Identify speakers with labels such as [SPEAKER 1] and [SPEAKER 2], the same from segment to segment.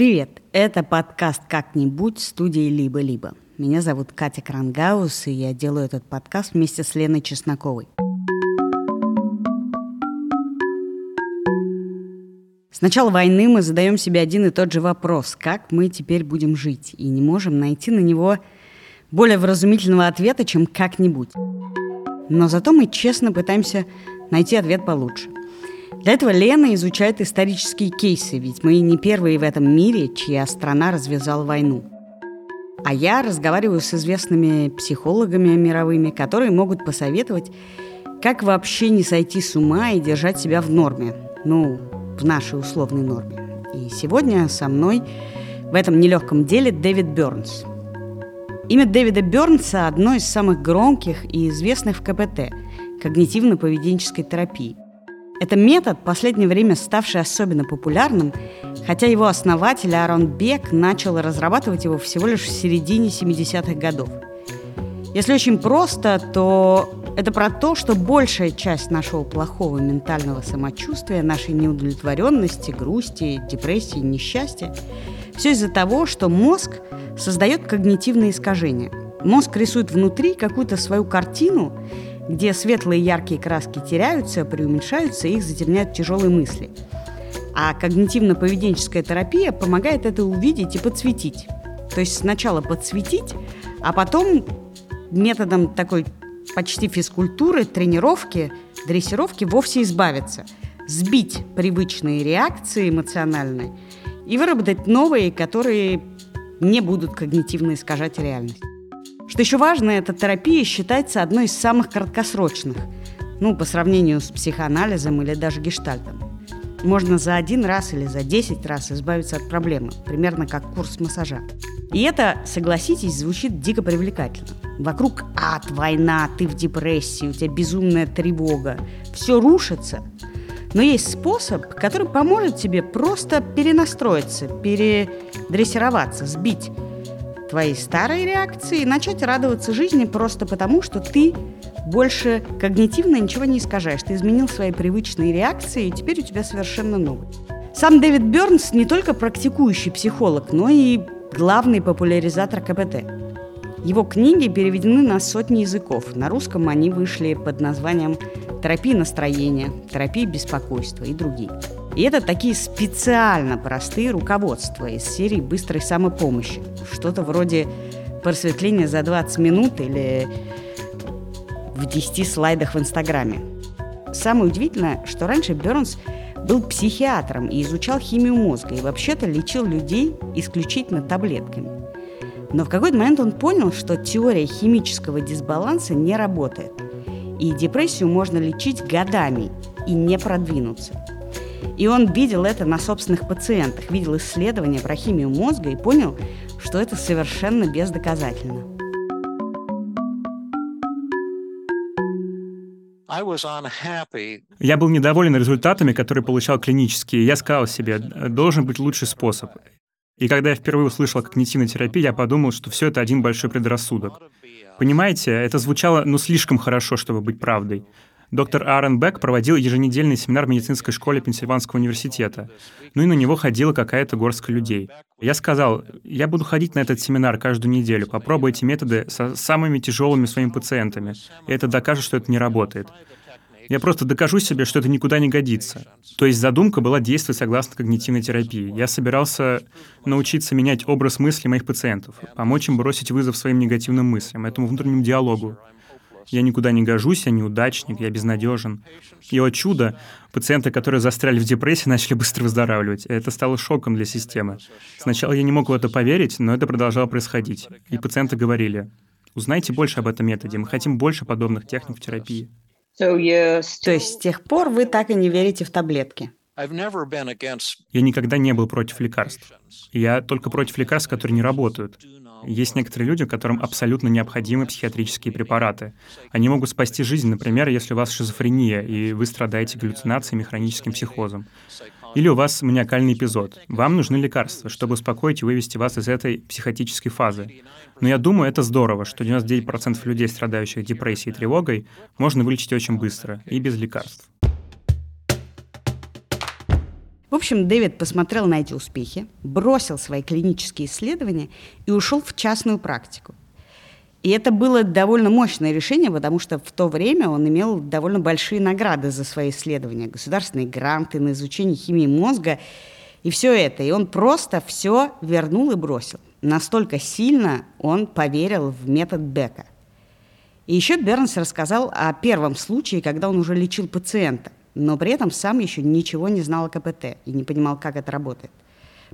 [SPEAKER 1] Привет! Это подкаст «Как-нибудь» студии «Либо-либо». Меня зовут Катя Крангаус, и я делаю этот подкаст вместе с Леной Чесноковой. С начала войны мы задаем себе один и тот же вопрос, как мы теперь будем жить, и не можем найти на него более вразумительного ответа, чем «как-нибудь». Но зато мы честно пытаемся найти ответ получше. Для этого Лена изучает исторические кейсы, ведь мы не первые в этом мире, чья страна развязала войну. А я разговариваю с известными психологами мировыми, которые могут посоветовать, как вообще не сойти с ума и держать себя в норме. Ну, в нашей условной норме. И сегодня со мной в этом нелегком деле Дэвид Бернс. Имя Дэвида Бернса одно из самых громких и известных в КПТ – когнитивно-поведенческой терапии – это метод, в последнее время ставший особенно популярным, хотя его основатель Аарон Бек начал разрабатывать его всего лишь в середине 70-х годов. Если очень просто, то это про то, что большая часть нашего плохого ментального самочувствия, нашей неудовлетворенности, грусти, депрессии, несчастья, все из-за того, что мозг создает когнитивные искажения. Мозг рисует внутри какую-то свою картину, где светлые яркие краски теряются, преуменьшаются, и их затемняют тяжелые мысли. А когнитивно-поведенческая терапия помогает это увидеть и подсветить. То есть сначала подсветить, а потом методом такой почти физкультуры, тренировки, дрессировки вовсе избавиться. Сбить привычные реакции эмоциональные и выработать новые, которые не будут когнитивно искажать реальность. Что еще важно, эта терапия считается одной из самых краткосрочных, ну, по сравнению с психоанализом или даже гештальтом. Можно за один раз или за десять раз избавиться от проблемы, примерно как курс массажа. И это, согласитесь, звучит дико привлекательно. Вокруг ад, война, ты в депрессии, у тебя безумная тревога. Все рушится. Но есть способ, который поможет тебе просто перенастроиться, передрессироваться, сбить твои старые реакции и начать радоваться жизни просто потому, что ты больше когнитивно ничего не искажаешь. Ты изменил свои привычные реакции, и теперь у тебя совершенно новый. Сам Дэвид Бернс не только практикующий психолог, но и главный популяризатор КПТ. Его книги переведены на сотни языков. На русском они вышли под названием «Терапия настроения», «Терапия беспокойства» и другие. И это такие специально простые руководства из серии быстрой самопомощи. Что-то вроде просветления за 20 минут или в 10 слайдах в Инстаграме. Самое удивительное, что раньше Бернс был психиатром и изучал химию мозга, и вообще-то лечил людей исключительно таблетками. Но в какой-то момент он понял, что теория химического дисбаланса не работает. И депрессию можно лечить годами и не продвинуться. И он видел это на собственных пациентах, видел исследования про химию мозга и понял, что это совершенно бездоказательно.
[SPEAKER 2] Я был недоволен результатами, которые получал клинически, и я сказал себе, должен быть лучший способ. И когда я впервые услышал о когнитивной терапии, я подумал, что все это один большой предрассудок. Понимаете, это звучало ну слишком хорошо, чтобы быть правдой. Доктор Аарон Бек проводил еженедельный семинар в медицинской школе Пенсильванского университета. Ну и на него ходила какая-то горстка людей. Я сказал, я буду ходить на этот семинар каждую неделю, попробую эти методы со самыми тяжелыми своими пациентами, и это докажет, что это не работает. Я просто докажу себе, что это никуда не годится. То есть задумка была действовать согласно когнитивной терапии. Я собирался научиться менять образ мысли моих пациентов, помочь им бросить вызов своим негативным мыслям, этому внутреннему диалогу, я никуда не гожусь, я неудачник, я безнадежен. И, о чудо, пациенты, которые застряли в депрессии, начали быстро выздоравливать. Это стало шоком для системы. Сначала я не мог в это поверить, но это продолжало происходить. И пациенты говорили, узнайте больше об этом методе, мы хотим больше подобных техник в терапии.
[SPEAKER 1] То есть с тех пор вы так и не верите в таблетки?
[SPEAKER 2] Я никогда не был против лекарств. Я только против лекарств, которые не работают. Есть некоторые люди, которым абсолютно необходимы психиатрические препараты. Они могут спасти жизнь, например, если у вас шизофрения, и вы страдаете галлюцинациями, хроническим психозом. Или у вас маниакальный эпизод. Вам нужны лекарства, чтобы успокоить и вывести вас из этой психотической фазы. Но я думаю, это здорово, что 99% людей, страдающих депрессией и тревогой, можно вылечить очень быстро и без лекарств.
[SPEAKER 1] В общем, Дэвид посмотрел на эти успехи, бросил свои клинические исследования и ушел в частную практику. И это было довольно мощное решение, потому что в то время он имел довольно большие награды за свои исследования, государственные гранты на изучение химии мозга и все это. И он просто все вернул и бросил. Настолько сильно он поверил в метод Бека. И еще Бернс рассказал о первом случае, когда он уже лечил пациента, но при этом сам еще ничего не знал о КПТ и не понимал, как это работает.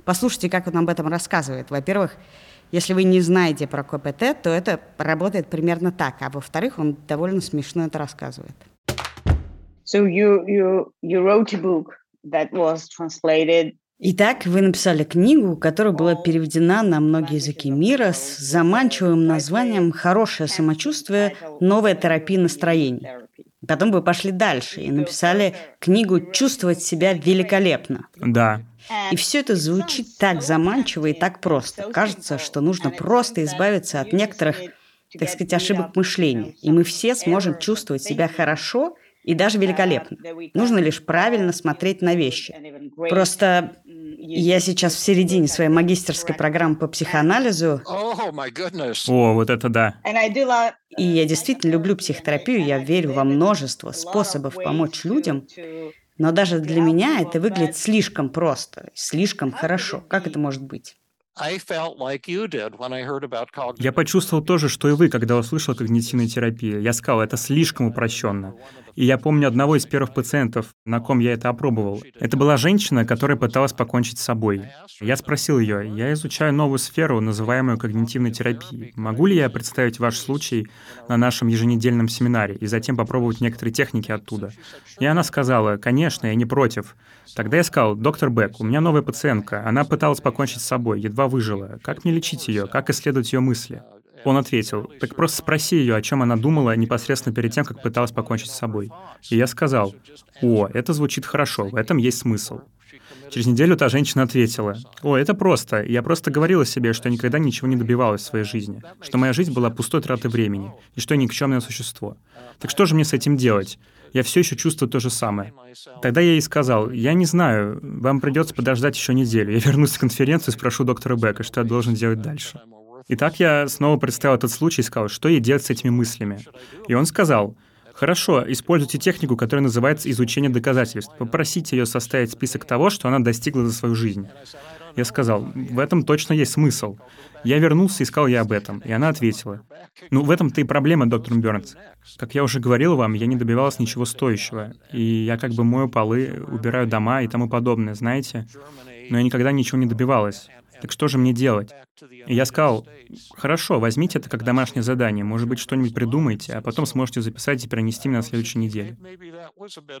[SPEAKER 1] Послушайте, как он об этом рассказывает. Во-первых, если вы не знаете про КПТ, то это работает примерно так. А во-вторых, он довольно смешно это рассказывает. So you, you, you wrote a book that was translated Итак, вы написали книгу, которая была переведена на многие языки мира с заманчивым названием «Хорошее самочувствие. Новая терапия настроений». Потом вы пошли дальше и написали книгу «Чувствовать себя великолепно».
[SPEAKER 2] Да.
[SPEAKER 1] И все это звучит так заманчиво и так просто. Кажется, что нужно просто избавиться от некоторых, так сказать, ошибок мышления. И мы все сможем чувствовать себя хорошо и даже великолепно. Нужно лишь правильно смотреть на вещи. Просто я сейчас в середине своей магистерской программы по психоанализу.
[SPEAKER 2] О, вот это да.
[SPEAKER 1] И я действительно люблю психотерапию, я верю во множество способов помочь людям, но даже для меня это выглядит слишком просто, слишком хорошо. Как это может быть?
[SPEAKER 2] Я почувствовал то же, что и вы, когда услышал когнитивную терапию. Я сказал, это слишком упрощенно. И я помню одного из первых пациентов, на ком я это опробовал. Это была женщина, которая пыталась покончить с собой. Я спросил ее, я изучаю новую сферу, называемую когнитивной терапией. Могу ли я представить ваш случай на нашем еженедельном семинаре и затем попробовать некоторые техники оттуда? И она сказала, конечно, я не против. Тогда я сказал, доктор Бек, у меня новая пациентка. Она пыталась покончить с собой, едва выжила. Как мне лечить ее? Как исследовать ее мысли? Он ответил, так просто спроси ее, о чем она думала непосредственно перед тем, как пыталась покончить с собой. И я сказал, о, это звучит хорошо, в этом есть смысл. Через неделю та женщина ответила, «О, это просто. Я просто говорила себе, что никогда ничего не добивалась в своей жизни, что моя жизнь была пустой тратой времени, и что я никчемное существо. Так что же мне с этим делать? Я все еще чувствую то же самое. Тогда я ей сказал, я не знаю, вам придется подождать еще неделю. Я вернусь с конференции и спрошу доктора Бека, что я должен делать дальше. И так я снова представил этот случай и сказал, что ей делать с этими мыслями. И он сказал, Хорошо, используйте технику, которая называется изучение доказательств. Попросите ее составить список того, что она достигла за свою жизнь. Я сказал, в этом точно есть смысл. Я вернулся и сказал ей об этом, и она ответила. Ну, в этом-то и проблема, доктор Бернс. Как я уже говорил вам, я не добивалась ничего стоящего. И я как бы мою полы, убираю дома и тому подобное, знаете? Но я никогда ничего не добивалась. Так что же мне делать? И я сказал, хорошо, возьмите это как домашнее задание, может быть, что-нибудь придумайте, а потом сможете записать и перенести меня на следующей неделе.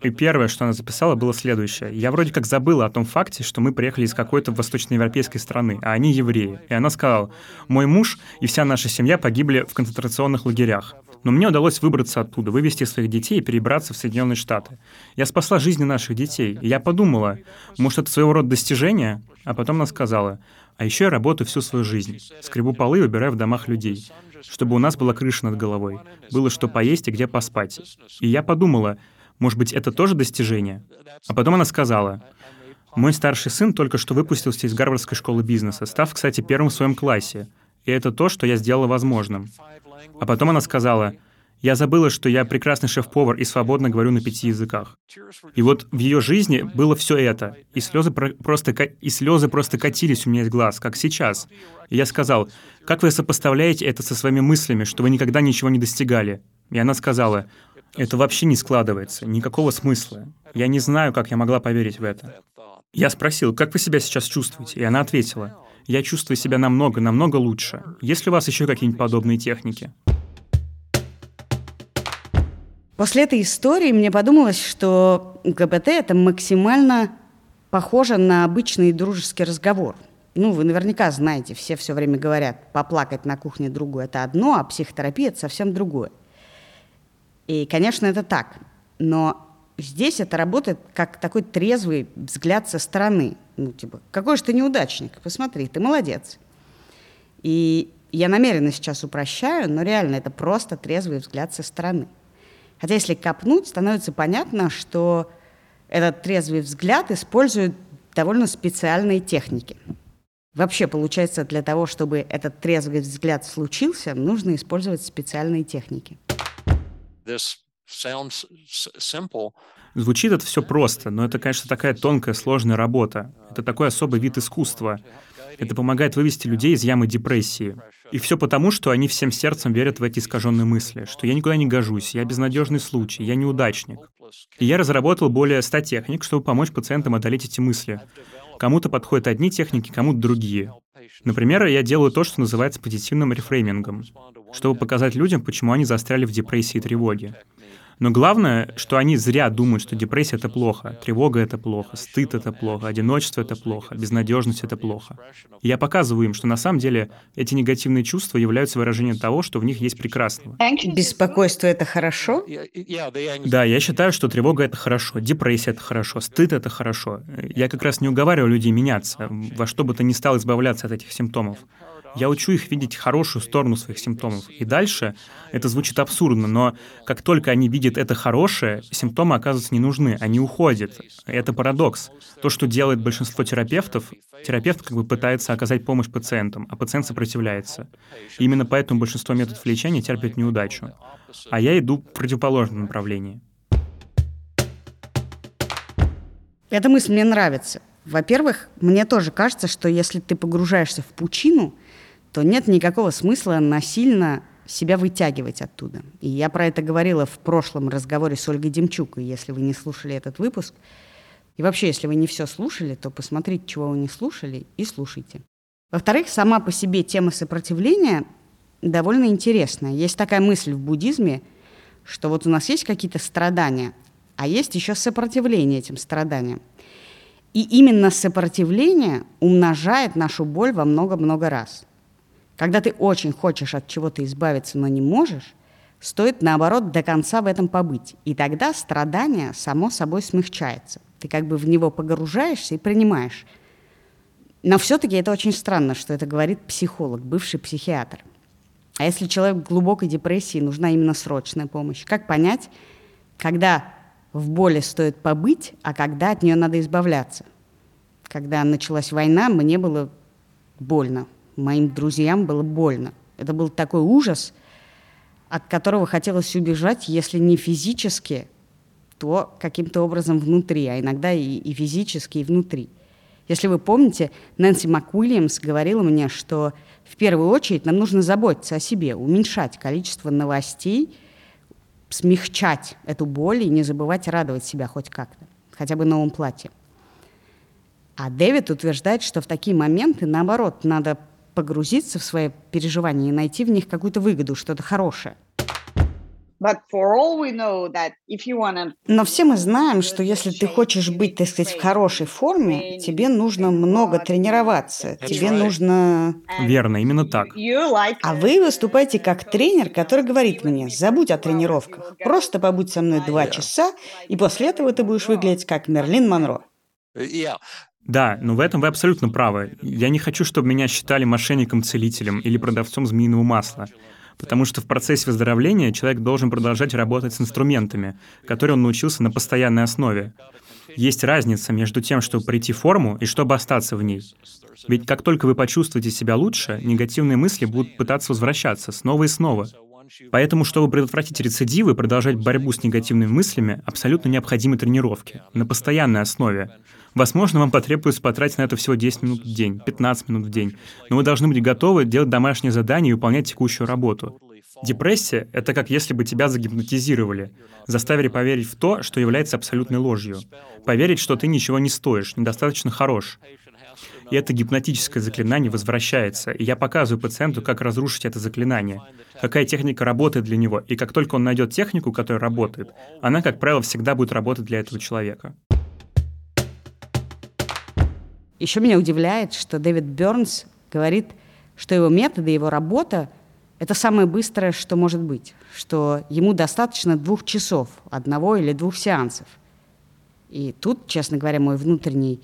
[SPEAKER 2] И первое, что она записала, было следующее. Я вроде как забыла о том факте, что мы приехали из какой-то восточноевропейской страны, а они евреи. И она сказала, мой муж и вся наша семья погибли в концентрационных лагерях. Но мне удалось выбраться оттуда, вывести своих детей и перебраться в Соединенные Штаты. Я спасла жизни наших детей. И я подумала, может, это своего рода достижение? А потом она сказала, а еще я работаю всю свою жизнь. Скребу полы и убираю в домах людей, чтобы у нас была крыша над головой, было что поесть и где поспать. И я подумала, может быть, это тоже достижение? А потом она сказала, мой старший сын только что выпустился из Гарвардской школы бизнеса, став, кстати, первым в своем классе. И это то, что я сделала возможным. А потом она сказала, я забыла, что я прекрасный шеф-повар и свободно говорю на пяти языках. И вот в ее жизни было все это. И слезы, про- просто, и слезы просто катились у меня из глаз, как сейчас. И я сказал, как вы сопоставляете это со своими мыслями, что вы никогда ничего не достигали? И она сказала, это вообще не складывается, никакого смысла. Я не знаю, как я могла поверить в это. Я спросил, как вы себя сейчас чувствуете? И она ответила, я чувствую себя намного, намного лучше. Есть ли у вас еще какие-нибудь подобные техники?
[SPEAKER 1] После этой истории мне подумалось, что ГБТ — это максимально похоже на обычный дружеский разговор. Ну, вы наверняка знаете, все все время говорят, поплакать на кухне другу — это одно, а психотерапия — это совсем другое. И, конечно, это так. Но здесь это работает как такой трезвый взгляд со стороны. Ну, типа, какой же ты неудачник, посмотри, ты молодец. И я намеренно сейчас упрощаю, но реально это просто трезвый взгляд со стороны. Хотя если копнуть, становится понятно, что этот трезвый взгляд используют довольно специальные техники. Вообще, получается, для того, чтобы этот трезвый взгляд случился, нужно использовать специальные техники.
[SPEAKER 2] Звучит это все просто, но это, конечно, такая тонкая, сложная работа. Это такой особый вид искусства. Это помогает вывести людей из ямы депрессии. И все потому, что они всем сердцем верят в эти искаженные мысли, что я никуда не гожусь, я безнадежный случай, я неудачник. И я разработал более 100 техник, чтобы помочь пациентам одолеть эти мысли. Кому-то подходят одни техники, кому-то другие. Например, я делаю то, что называется позитивным рефреймингом, чтобы показать людям, почему они застряли в депрессии и тревоге. Но главное, что они зря думают, что депрессия — это плохо, тревога — это плохо, стыд — это плохо, одиночество — это плохо, безнадежность — это плохо. И я показываю им, что на самом деле эти негативные чувства являются выражением того, что в них есть прекрасного.
[SPEAKER 1] Беспокойство — это хорошо?
[SPEAKER 2] Да, я считаю, что тревога — это хорошо, депрессия — это хорошо, стыд — это хорошо. Я как раз не уговариваю людей меняться, во что бы то ни стало избавляться от этих симптомов. Я учу их видеть хорошую сторону своих симптомов. И дальше это звучит абсурдно, но как только они видят это хорошее, симптомы оказываются не нужны, они уходят. Это парадокс. То, что делает большинство терапевтов, терапевт как бы пытается оказать помощь пациентам, а пациент сопротивляется. И именно поэтому большинство методов лечения терпят неудачу. А я иду в противоположном направлении.
[SPEAKER 1] Эта мысль мне нравится. Во-первых, мне тоже кажется, что если ты погружаешься в пучину, то нет никакого смысла насильно себя вытягивать оттуда. И я про это говорила в прошлом разговоре с Ольгой Демчук, и если вы не слушали этот выпуск. И вообще, если вы не все слушали, то посмотрите, чего вы не слушали, и слушайте. Во-вторых, сама по себе тема сопротивления довольно интересная. Есть такая мысль в буддизме, что вот у нас есть какие-то страдания, а есть еще сопротивление этим страданиям. И именно сопротивление умножает нашу боль во много-много раз. Когда ты очень хочешь от чего-то избавиться, но не можешь, стоит, наоборот, до конца в этом побыть. И тогда страдание само собой смягчается. Ты как бы в него погружаешься и принимаешь. Но все-таки это очень странно, что это говорит психолог, бывший психиатр. А если человек в глубокой депрессии, нужна именно срочная помощь? Как понять, когда в боли стоит побыть, а когда от нее надо избавляться? Когда началась война, мне было больно, моим друзьям было больно. Это был такой ужас, от которого хотелось убежать, если не физически, то каким-то образом внутри, а иногда и, и физически, и внутри. Если вы помните, Нэнси МакУильямс говорила мне, что в первую очередь нам нужно заботиться о себе, уменьшать количество новостей, смягчать эту боль и не забывать радовать себя хоть как-то, хотя бы новым платьем. А Дэвид утверждает, что в такие моменты, наоборот, надо погрузиться в свои переживания и найти в них какую-то выгоду, что-то хорошее. Но все мы знаем, что если ты хочешь быть, так сказать, в хорошей форме, тебе нужно много тренироваться, тебе нужно...
[SPEAKER 2] Верно, именно так.
[SPEAKER 1] А вы выступаете как тренер, который говорит мне, забудь о тренировках, просто побудь со мной два часа, и после этого ты будешь выглядеть как Мерлин Монро.
[SPEAKER 2] Да, но в этом вы абсолютно правы. Я не хочу, чтобы меня считали мошенником-целителем или продавцом змеиного масла. Потому что в процессе выздоровления человек должен продолжать работать с инструментами, которые он научился на постоянной основе. Есть разница между тем, чтобы прийти в форму и чтобы остаться в ней. Ведь как только вы почувствуете себя лучше, негативные мысли будут пытаться возвращаться снова и снова. Поэтому, чтобы предотвратить рецидивы и продолжать борьбу с негативными мыслями, абсолютно необходимы тренировки на постоянной основе. Возможно, вам потребуется потратить на это всего 10 минут в день, 15 минут в день, но вы должны быть готовы делать домашние задания и выполнять текущую работу. Депрессия — это как если бы тебя загипнотизировали, заставили поверить в то, что является абсолютной ложью, поверить, что ты ничего не стоишь, недостаточно хорош. И это гипнотическое заклинание возвращается, и я показываю пациенту, как разрушить это заклинание, какая техника работает для него, и как только он найдет технику, которая работает, она, как правило, всегда будет работать для этого человека.
[SPEAKER 1] Еще меня удивляет, что Дэвид Бернс говорит, что его методы, его работа – это самое быстрое, что может быть, что ему достаточно двух часов, одного или двух сеансов. И тут, честно говоря, мой внутренний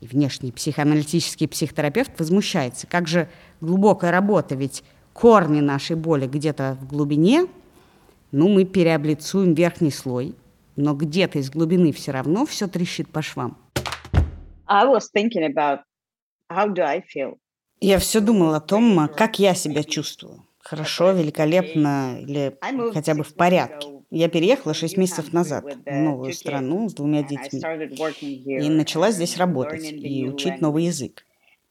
[SPEAKER 1] и внешний психоаналитический психотерапевт возмущается. Как же глубокая работа, ведь корни нашей боли где-то в глубине, ну, мы переоблицуем верхний слой, но где-то из глубины все равно все трещит по швам. Я все думал о том, как я себя чувствую. Хорошо, великолепно или хотя бы в порядке. Я переехала 6 месяцев назад в новую страну с двумя детьми и начала здесь работать и учить новый язык.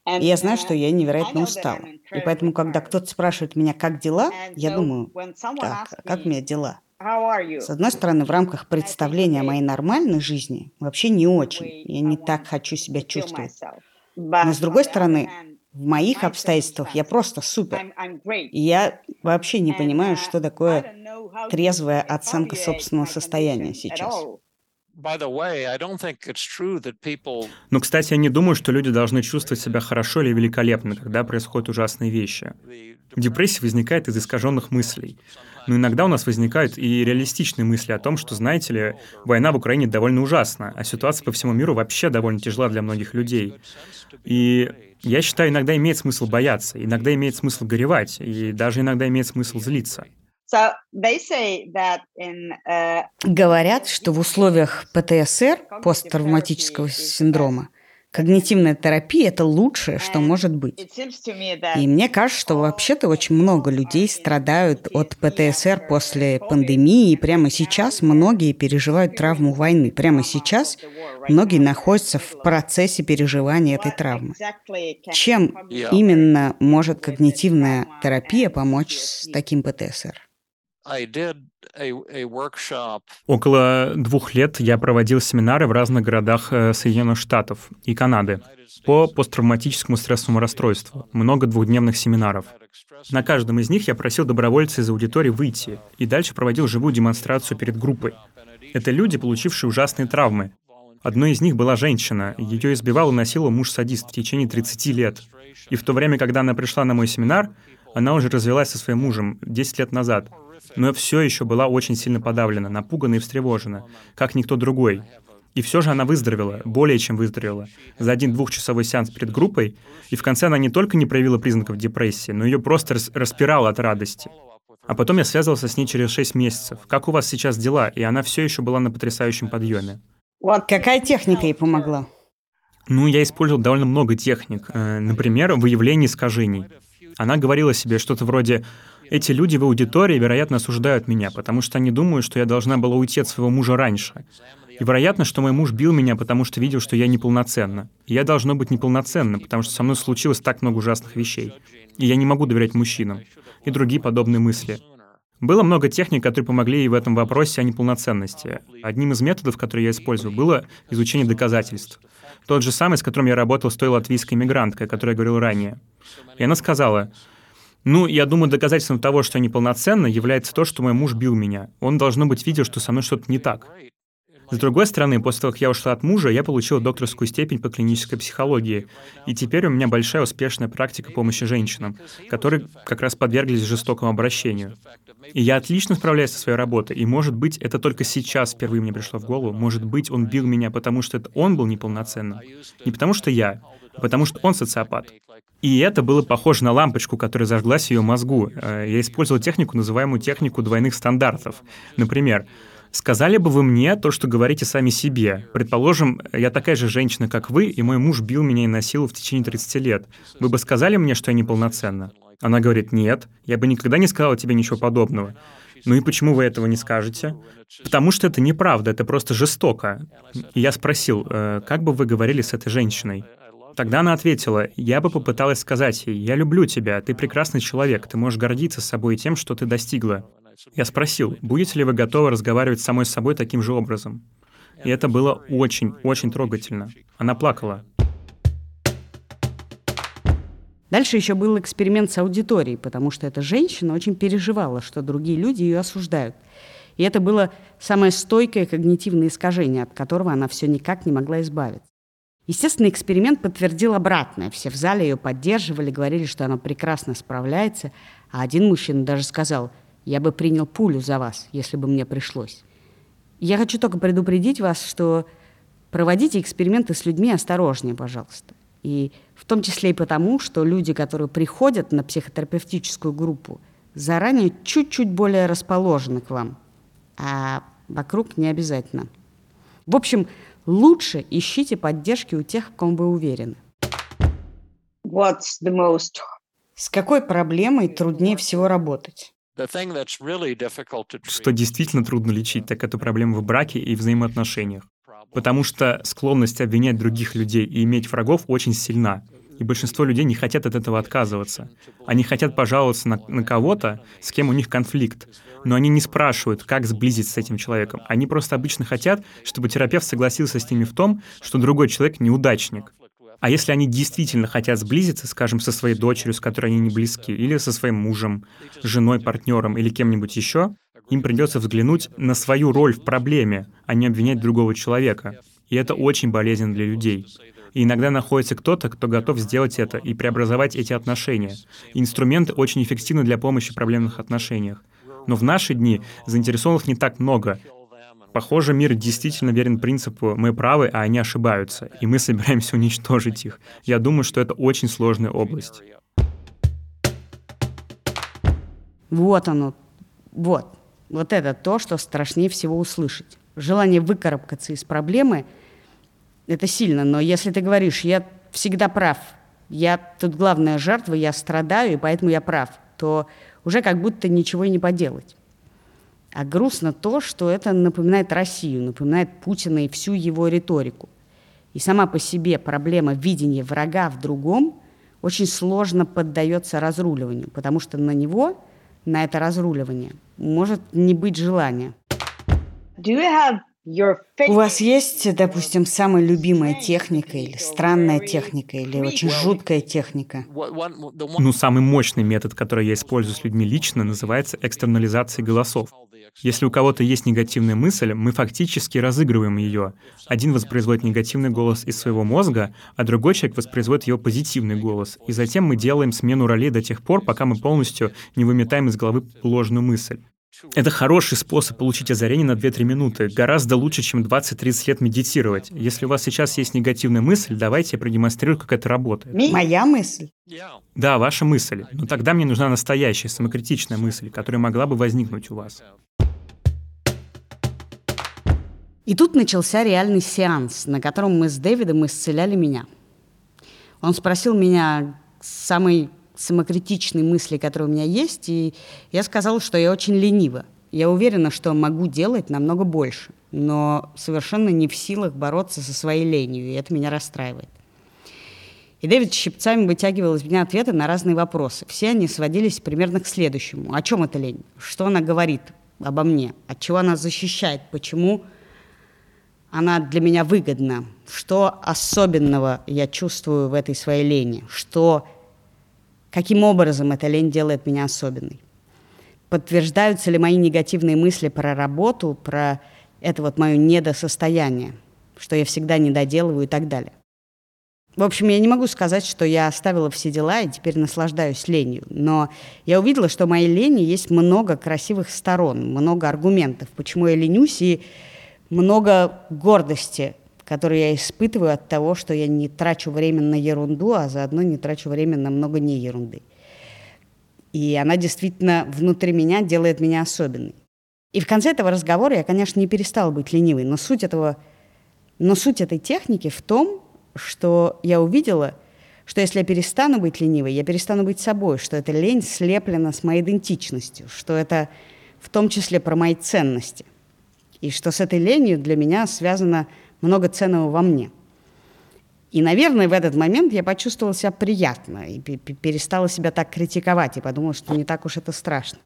[SPEAKER 1] И я знаю, что я невероятно устала. И поэтому, когда кто-то спрашивает меня, как дела, я думаю, так, а как у меня дела? С одной стороны, в рамках представления о моей нормальной жизни вообще не очень. Я не так хочу себя чувствовать. Но с другой стороны, в моих обстоятельствах я просто супер. И я вообще не понимаю, что такое трезвая оценка собственного состояния сейчас.
[SPEAKER 2] Но, кстати, я не думаю, что люди должны чувствовать себя хорошо или великолепно, когда происходят ужасные вещи. Депрессия возникает из искаженных мыслей. Но иногда у нас возникают и реалистичные мысли о том, что, знаете ли, война в Украине довольно ужасна, а ситуация по всему миру вообще довольно тяжела для многих людей. И я считаю, иногда имеет смысл бояться, иногда имеет смысл горевать, и даже иногда имеет смысл злиться.
[SPEAKER 1] Uh, Говорят, что в условиях ПТСР, посттравматического синдрома, Когнитивная терапия – это лучшее, что может быть. И мне кажется, что вообще-то очень много людей страдают от ПТСР после пандемии, и прямо сейчас многие переживают травму войны. Прямо сейчас многие находятся в процессе переживания этой травмы. Чем именно может когнитивная терапия помочь с таким ПТСР?
[SPEAKER 2] Около двух лет я проводил семинары в разных городах э, Соединенных Штатов и Канады по посттравматическому стрессовому расстройству. Много двухдневных семинаров. На каждом из них я просил добровольца из аудитории выйти и дальше проводил живую демонстрацию перед группой. Это люди, получившие ужасные травмы. Одной из них была женщина. Ее избивал и насиловал муж-садист в течение 30 лет. И в то время, когда она пришла на мой семинар, она уже развелась со своим мужем 10 лет назад — но все еще была очень сильно подавлена, напугана и встревожена, как никто другой. И все же она выздоровела, более чем выздоровела, за один двухчасовой сеанс перед группой, и в конце она не только не проявила признаков депрессии, но ее просто распирала от радости. А потом я связывался с ней через 6 месяцев. Как у вас сейчас дела? И она все еще была на потрясающем подъеме.
[SPEAKER 1] Вот какая техника ей помогла?
[SPEAKER 2] Ну, я использовал довольно много техник. Э, например, выявление искажений. Она говорила себе что-то вроде эти люди в аудитории, вероятно, осуждают меня, потому что они думают, что я должна была уйти от своего мужа раньше. И вероятно, что мой муж бил меня, потому что видел, что я неполноценна. И я должно быть неполноценна, потому что со мной случилось так много ужасных вещей. И я не могу доверять мужчинам. И другие подобные мысли. Было много техник, которые помогли ей в этом вопросе о неполноценности. Одним из методов, которые я использовал, было изучение доказательств. Тот же самый, с которым я работал с той латвийской мигранткой, о которой я говорил ранее. И она сказала, ну, я думаю, доказательством того, что я неполноценна, является то, что мой муж бил меня. Он, должно быть, видел, что со мной что-то не так. С другой стороны, после того, как я ушла от мужа, я получила докторскую степень по клинической психологии. И теперь у меня большая успешная практика помощи женщинам, которые как раз подверглись жестокому обращению. И я отлично справляюсь со своей работой. И, может быть, это только сейчас впервые мне пришло в голову. Может быть, он бил меня, потому что это он был неполноценным. Не потому что я, потому что он социопат. И это было похоже на лампочку, которая зажглась в ее мозгу. Э, я использовал технику, называемую технику двойных стандартов. Например, Сказали бы вы мне то, что говорите сами себе. Предположим, я такая же женщина, как вы, и мой муж бил меня и насиловал в течение 30 лет. Вы бы сказали мне, что я неполноценна? Она говорит, нет, я бы никогда не сказала тебе ничего подобного. Ну и почему вы этого не скажете? Потому что это неправда, это просто жестоко. И я спросил, э, как бы вы говорили с этой женщиной? Тогда она ответила, я бы попыталась сказать ей, я люблю тебя, ты прекрасный человек, ты можешь гордиться собой и тем, что ты достигла. Я спросил, будете ли вы готовы разговаривать с самой собой таким же образом? И это было очень-очень трогательно. Она плакала.
[SPEAKER 1] Дальше еще был эксперимент с аудиторией, потому что эта женщина очень переживала, что другие люди ее осуждают. И это было самое стойкое когнитивное искажение, от которого она все никак не могла избавиться. Естественно, эксперимент подтвердил обратное. Все в зале ее поддерживали, говорили, что она прекрасно справляется. А один мужчина даже сказал, я бы принял пулю за вас, если бы мне пришлось. Я хочу только предупредить вас, что проводите эксперименты с людьми осторожнее, пожалуйста. И в том числе и потому, что люди, которые приходят на психотерапевтическую группу, заранее чуть-чуть более расположены к вам, а вокруг не обязательно. В общем, Лучше ищите поддержки у тех, в ком вы уверены.
[SPEAKER 3] What's the most
[SPEAKER 1] С какой проблемой труднее всего работать?
[SPEAKER 2] Что действительно трудно лечить, так это проблемы в браке и взаимоотношениях. Потому что склонность обвинять других людей и иметь врагов очень сильна. И большинство людей не хотят от этого отказываться. Они хотят пожаловаться на, на кого-то, с кем у них конфликт. Но они не спрашивают, как сблизиться с этим человеком. Они просто обычно хотят, чтобы терапевт согласился с ними в том, что другой человек неудачник. А если они действительно хотят сблизиться, скажем, со своей дочерью, с которой они не близки, или со своим мужем, женой, партнером или кем-нибудь еще, им придется взглянуть на свою роль в проблеме, а не обвинять другого человека. И это очень болезненно для людей. И иногда находится кто-то, кто готов сделать это и преобразовать эти отношения. Инструменты очень эффективны для помощи в проблемных отношениях. Но в наши дни заинтересованных не так много, Похоже, мир действительно верен принципу «мы правы, а они ошибаются», и мы собираемся уничтожить их. Я думаю, что это очень сложная область.
[SPEAKER 1] Вот оно. Вот. Вот это то, что страшнее всего услышать. Желание выкарабкаться из проблемы – это сильно, но если ты говоришь «я всегда прав», «я тут главная жертва, я страдаю, и поэтому я прав», то уже как будто ничего и не поделать. А грустно то, что это напоминает Россию, напоминает Путина и всю его риторику. И сама по себе проблема видения врага в другом очень сложно поддается разруливанию, потому что на него, на это разруливание, может не быть желания.
[SPEAKER 3] Do you have
[SPEAKER 1] У вас есть, допустим, самая любимая техника или странная техника или очень жуткая техника?
[SPEAKER 2] Ну, самый мощный метод, который я использую с людьми лично, называется экстернализацией голосов. Если у кого-то есть негативная мысль, мы фактически разыгрываем ее. Один воспроизводит негативный голос из своего мозга, а другой человек воспроизводит его позитивный голос. И затем мы делаем смену ролей до тех пор, пока мы полностью не выметаем из головы ложную мысль. Это хороший способ получить озарение на 2-3 минуты. Гораздо лучше, чем 20-30 лет медитировать. Если у вас сейчас есть негативная мысль, давайте я продемонстрирую, как это работает.
[SPEAKER 1] Моя мысль?
[SPEAKER 2] Да, ваша мысль. Но тогда мне нужна настоящая, самокритичная мысль, которая могла бы возникнуть у вас.
[SPEAKER 1] И тут начался реальный сеанс, на котором мы с Дэвидом исцеляли меня. Он спросил меня самой самокритичной мысли, которая у меня есть, и я сказала, что я очень ленива. Я уверена, что могу делать намного больше, но совершенно не в силах бороться со своей ленью, и это меня расстраивает. И Дэвид щипцами вытягивал из меня ответы на разные вопросы. Все они сводились примерно к следующему. О чем эта лень? Что она говорит обо мне? От чего она защищает? Почему она для меня выгодна? Что особенного я чувствую в этой своей лени? Что Каким образом эта лень делает меня особенной? Подтверждаются ли мои негативные мысли про работу, про это вот мое недосостояние, что я всегда не доделываю и так далее? В общем, я не могу сказать, что я оставила все дела и теперь наслаждаюсь ленью, но я увидела, что моей лени есть много красивых сторон, много аргументов, почему я ленюсь, и много гордости который я испытываю от того, что я не трачу время на ерунду, а заодно не трачу время на много не ерунды. И она действительно внутри меня делает меня особенной. И в конце этого разговора я, конечно, не перестала быть ленивой, но суть, этого, но суть этой техники в том, что я увидела, что если я перестану быть ленивой, я перестану быть собой, что эта лень слеплена с моей идентичностью, что это в том числе про мои ценности. И что с этой ленью для меня связано много ценного во мне. И, наверное, в этот момент я почувствовала себя приятно и перестала себя так критиковать и подумала, что не так уж это страшно.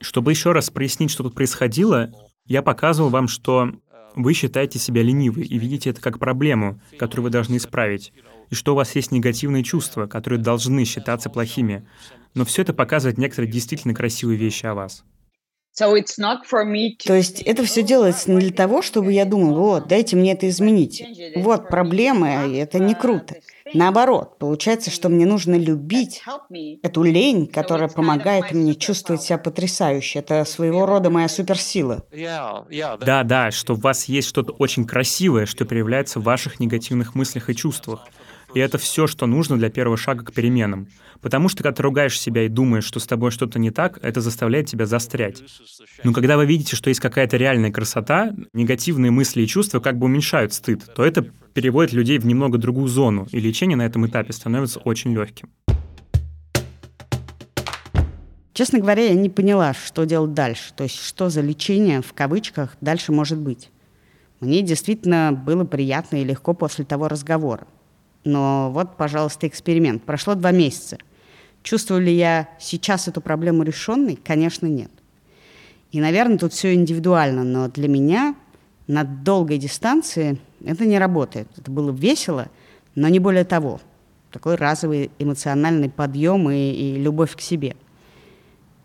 [SPEAKER 2] Чтобы еще раз прояснить, что тут происходило, я показывал вам, что вы считаете себя ленивой и видите это как проблему, которую вы должны исправить, и что у вас есть негативные чувства, которые должны считаться плохими. Но все это показывает некоторые действительно красивые вещи о вас.
[SPEAKER 1] То есть это все делается не для того, чтобы я думал, вот, дайте мне это изменить. Вот проблема, и это не круто. Наоборот, получается, что мне нужно любить эту лень, которая помогает мне чувствовать себя потрясающе. Это своего рода моя суперсила.
[SPEAKER 2] Да, да, что у вас есть что-то очень красивое, что проявляется в ваших негативных мыслях и чувствах И это все, что нужно для первого шага к переменам. Потому что когда ты ругаешь себя и думаешь, что с тобой что-то не так, это заставляет тебя застрять. Но когда вы видите, что есть какая-то реальная красота, негативные мысли и чувства как бы уменьшают стыд, то это переводит людей в немного другую зону, и лечение на этом этапе становится очень легким.
[SPEAKER 1] Честно говоря, я не поняла, что делать дальше. То есть, что за лечение, в кавычках, дальше может быть. Мне действительно было приятно и легко после того разговора. Но вот, пожалуйста, эксперимент. Прошло два месяца. Чувствую ли я сейчас эту проблему решенной? Конечно, нет. И, наверное, тут все индивидуально, но для меня на долгой дистанции это не работает. Это было весело, но не более того. Такой разовый эмоциональный подъем и, и любовь к себе.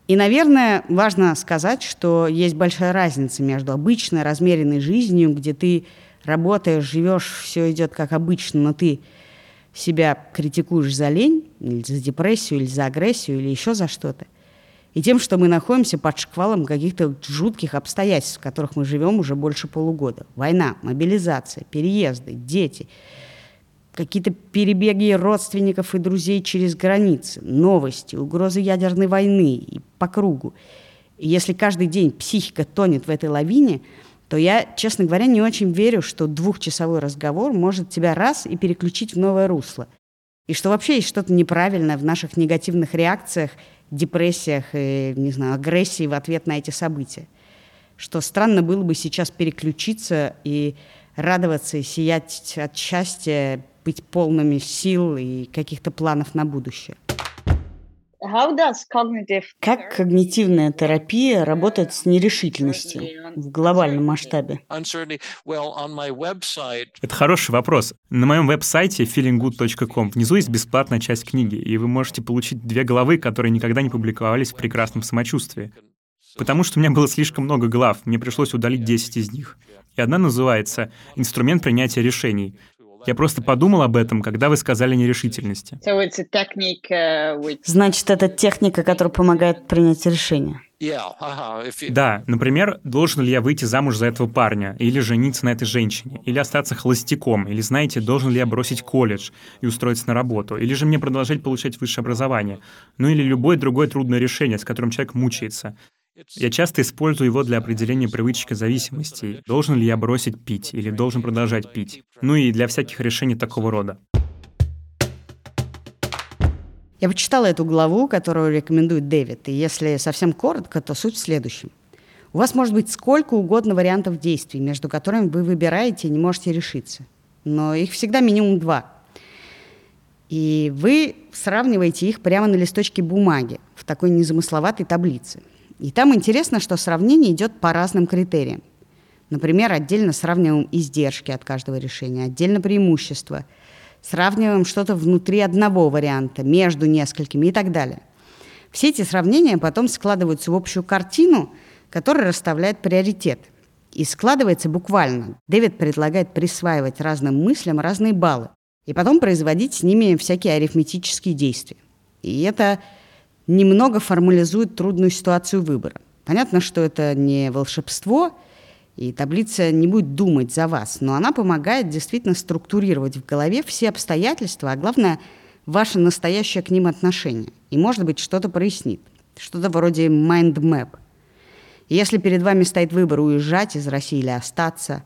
[SPEAKER 1] И, наверное, важно сказать, что есть большая разница между обычной размеренной жизнью, где ты работаешь, живешь, все идет как обычно, но ты себя критикуешь за лень, или за депрессию, или за агрессию, или еще за что-то. И тем, что мы находимся под шквалом каких-то жутких обстоятельств, в которых мы живем уже больше полугода. Война, мобилизация, переезды, дети, какие-то перебеги родственников и друзей через границы, новости, угрозы ядерной войны и по кругу. И если каждый день психика тонет в этой лавине – то я, честно говоря, не очень верю, что двухчасовой разговор может тебя раз и переключить в новое русло. И что вообще есть что-то неправильное в наших негативных реакциях, депрессиях и, не знаю, агрессии в ответ на эти события. Что странно было бы сейчас переключиться и радоваться и сиять от счастья, быть полными сил и каких-то планов на будущее. Как когнитивная терапия работает с нерешительностью в глобальном масштабе?
[SPEAKER 2] Это хороший вопрос. На моем веб-сайте feelinggood.com внизу есть бесплатная часть книги, и вы можете получить две главы, которые никогда не публиковались в прекрасном самочувствии. Потому что у меня было слишком много глав, мне пришлось удалить 10 из них. И одна называется «Инструмент принятия решений». Я просто подумал об этом, когда вы сказали нерешительности.
[SPEAKER 1] Uh, Значит, это техника, которая помогает принять решение.
[SPEAKER 2] Да, например, должен ли я выйти замуж за этого парня, или жениться на этой женщине, или остаться холостяком, или, знаете, должен ли я бросить колледж и устроиться на работу, или же мне продолжать получать высшее образование, ну или любое другое трудное решение, с которым человек мучается. Я часто использую его для определения привычек и зависимостей. Должен ли я бросить пить или должен продолжать пить? Ну и для всяких решений такого рода.
[SPEAKER 1] Я почитала эту главу, которую рекомендует Дэвид, и если совсем коротко, то суть в следующем. У вас может быть сколько угодно вариантов действий, между которыми вы выбираете и не можете решиться. Но их всегда минимум два. И вы сравниваете их прямо на листочке бумаги в такой незамысловатой таблице – и там интересно, что сравнение идет по разным критериям. Например, отдельно сравниваем издержки от каждого решения, отдельно преимущества, сравниваем что-то внутри одного варианта, между несколькими и так далее. Все эти сравнения потом складываются в общую картину, которая расставляет приоритет. И складывается буквально. Дэвид предлагает присваивать разным мыслям разные баллы и потом производить с ними всякие арифметические действия. И это немного формализует трудную ситуацию выбора. Понятно, что это не волшебство, и таблица не будет думать за вас, но она помогает действительно структурировать в голове все обстоятельства, а главное, ваше настоящее к ним отношение. И, может быть, что-то прояснит. Что-то вроде mind map. Если перед вами стоит выбор уезжать из России или остаться,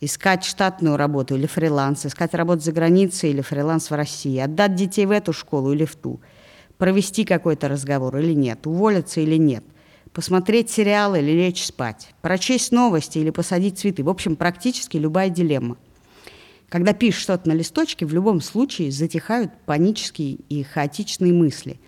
[SPEAKER 1] искать штатную работу или фриланс, искать работу за границей или фриланс в России, отдать детей в эту школу или в ту – провести какой-то разговор или нет, уволиться или нет, посмотреть сериал или лечь спать, прочесть новости или посадить цветы. В общем, практически любая дилемма. Когда пишешь что-то на листочке, в любом случае затихают панические и хаотичные мысли.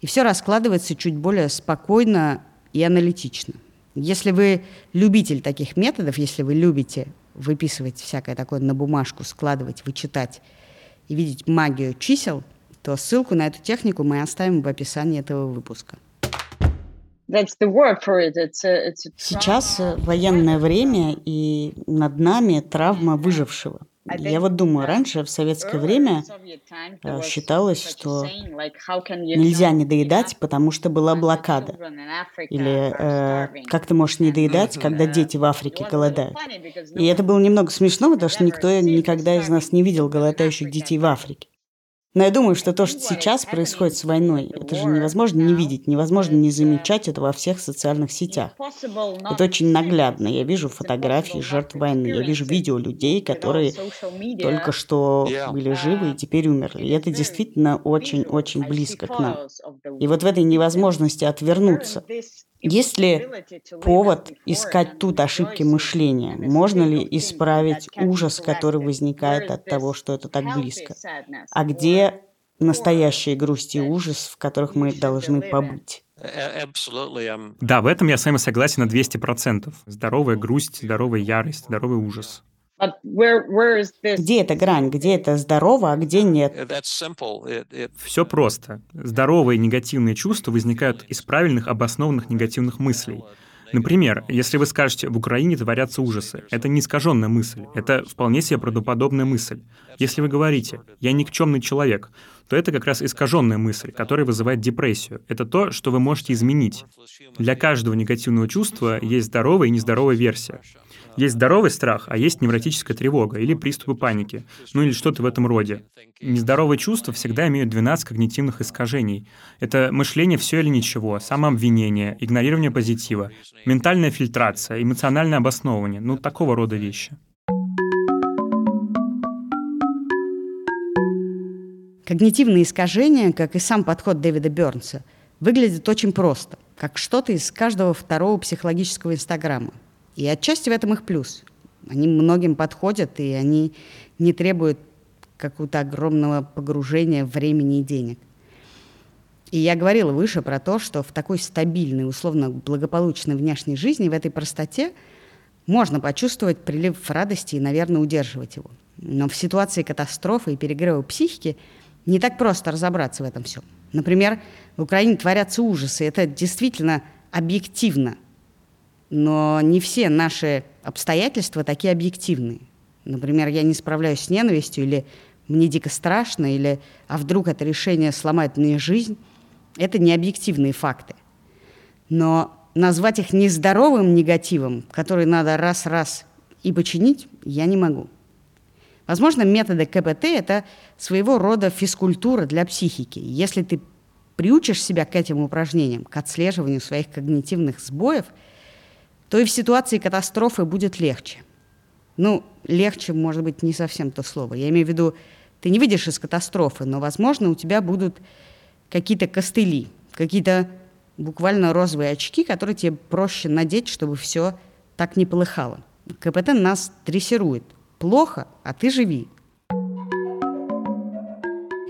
[SPEAKER 1] И все раскладывается чуть более спокойно и аналитично. Если вы любитель таких методов, если вы любите выписывать всякое такое на бумажку, складывать, вычитать и видеть магию чисел – то ссылку на эту технику мы оставим в описании этого выпуска. Сейчас э, военное время, и над нами травма выжившего. Я вот думаю, раньше в советское время э, считалось, что нельзя не доедать, потому что была блокада. Или э, как ты можешь не доедать, когда дети в Африке голодают. И это было немного смешно, потому что никто никогда из нас не видел голодающих детей в Африке. Но я думаю, что то, что сейчас происходит с войной, это же невозможно не видеть, невозможно не замечать это во всех социальных сетях. Это очень наглядно. Я вижу фотографии жертв войны, я вижу видео людей, которые только что были живы и теперь умерли. И это действительно очень-очень близко к нам. И вот в этой невозможности отвернуться, есть ли повод искать тут ошибки мышления? Можно ли исправить ужас, который возникает от того, что это так близко? А где настоящая грусть и ужас, в которых мы должны побыть?
[SPEAKER 2] Да, в этом я с вами согласен на 200%. Здоровая грусть, здоровая ярость, здоровый ужас.
[SPEAKER 1] Где эта грань? Где это здорово, а где нет?
[SPEAKER 2] Все просто. Здоровые негативные чувства возникают из правильных обоснованных негативных мыслей. Например, если вы скажете «в Украине творятся ужасы», это не искаженная мысль, это вполне себе правдоподобная мысль. Если вы говорите «я никчемный человек», то это как раз искаженная мысль, которая вызывает депрессию. Это то, что вы можете изменить. Для каждого негативного чувства есть здоровая и нездоровая версия. Есть здоровый страх, а есть невротическая тревога или приступы паники, ну или что-то в этом роде. Нездоровые чувства всегда имеют 12 когнитивных искажений. Это мышление все или ничего, самообвинение, игнорирование позитива, ментальная фильтрация, эмоциональное обосновывание, ну такого рода вещи.
[SPEAKER 1] Когнитивные искажения, как и сам подход Дэвида Бернса, выглядят очень просто, как что-то из каждого второго психологического инстаграма. И отчасти в этом их плюс. Они многим подходят, и они не требуют какого-то огромного погружения времени и денег. И я говорила выше про то, что в такой стабильной, условно благополучной внешней жизни, в этой простоте, можно почувствовать прилив радости и, наверное, удерживать его. Но в ситуации катастрофы и перегрева психики не так просто разобраться в этом всем. Например, в Украине творятся ужасы. Это действительно объективно но не все наши обстоятельства такие объективные. Например, я не справляюсь с ненавистью, или мне дико страшно, или а вдруг это решение сломает мне жизнь. Это не объективные факты. Но назвать их нездоровым негативом, который надо раз-раз и починить, я не могу. Возможно, методы КПТ – это своего рода физкультура для психики. Если ты приучишь себя к этим упражнениям, к отслеживанию своих когнитивных сбоев – то и в ситуации катастрофы будет легче. Ну, легче, может быть, не совсем то слово. Я имею в виду, ты не видишь из катастрофы, но, возможно, у тебя будут какие-то костыли, какие-то буквально розовые очки, которые тебе проще надеть, чтобы все так не полыхало. КПТ нас дрессирует. Плохо, а ты живи.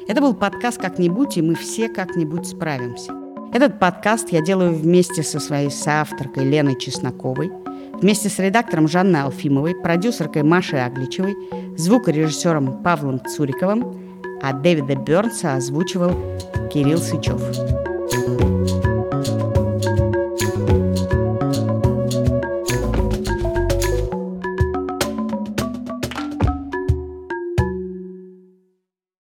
[SPEAKER 1] Это был подкаст «Как-нибудь», и мы все как-нибудь справимся. Этот подкаст я делаю вместе со своей соавторкой Леной Чесноковой, вместе с редактором Жанной Алфимовой, продюсеркой Машей Агличевой, звукорежиссером Павлом Цуриковым, а Дэвида Бернса озвучивал Кирилл Сычев.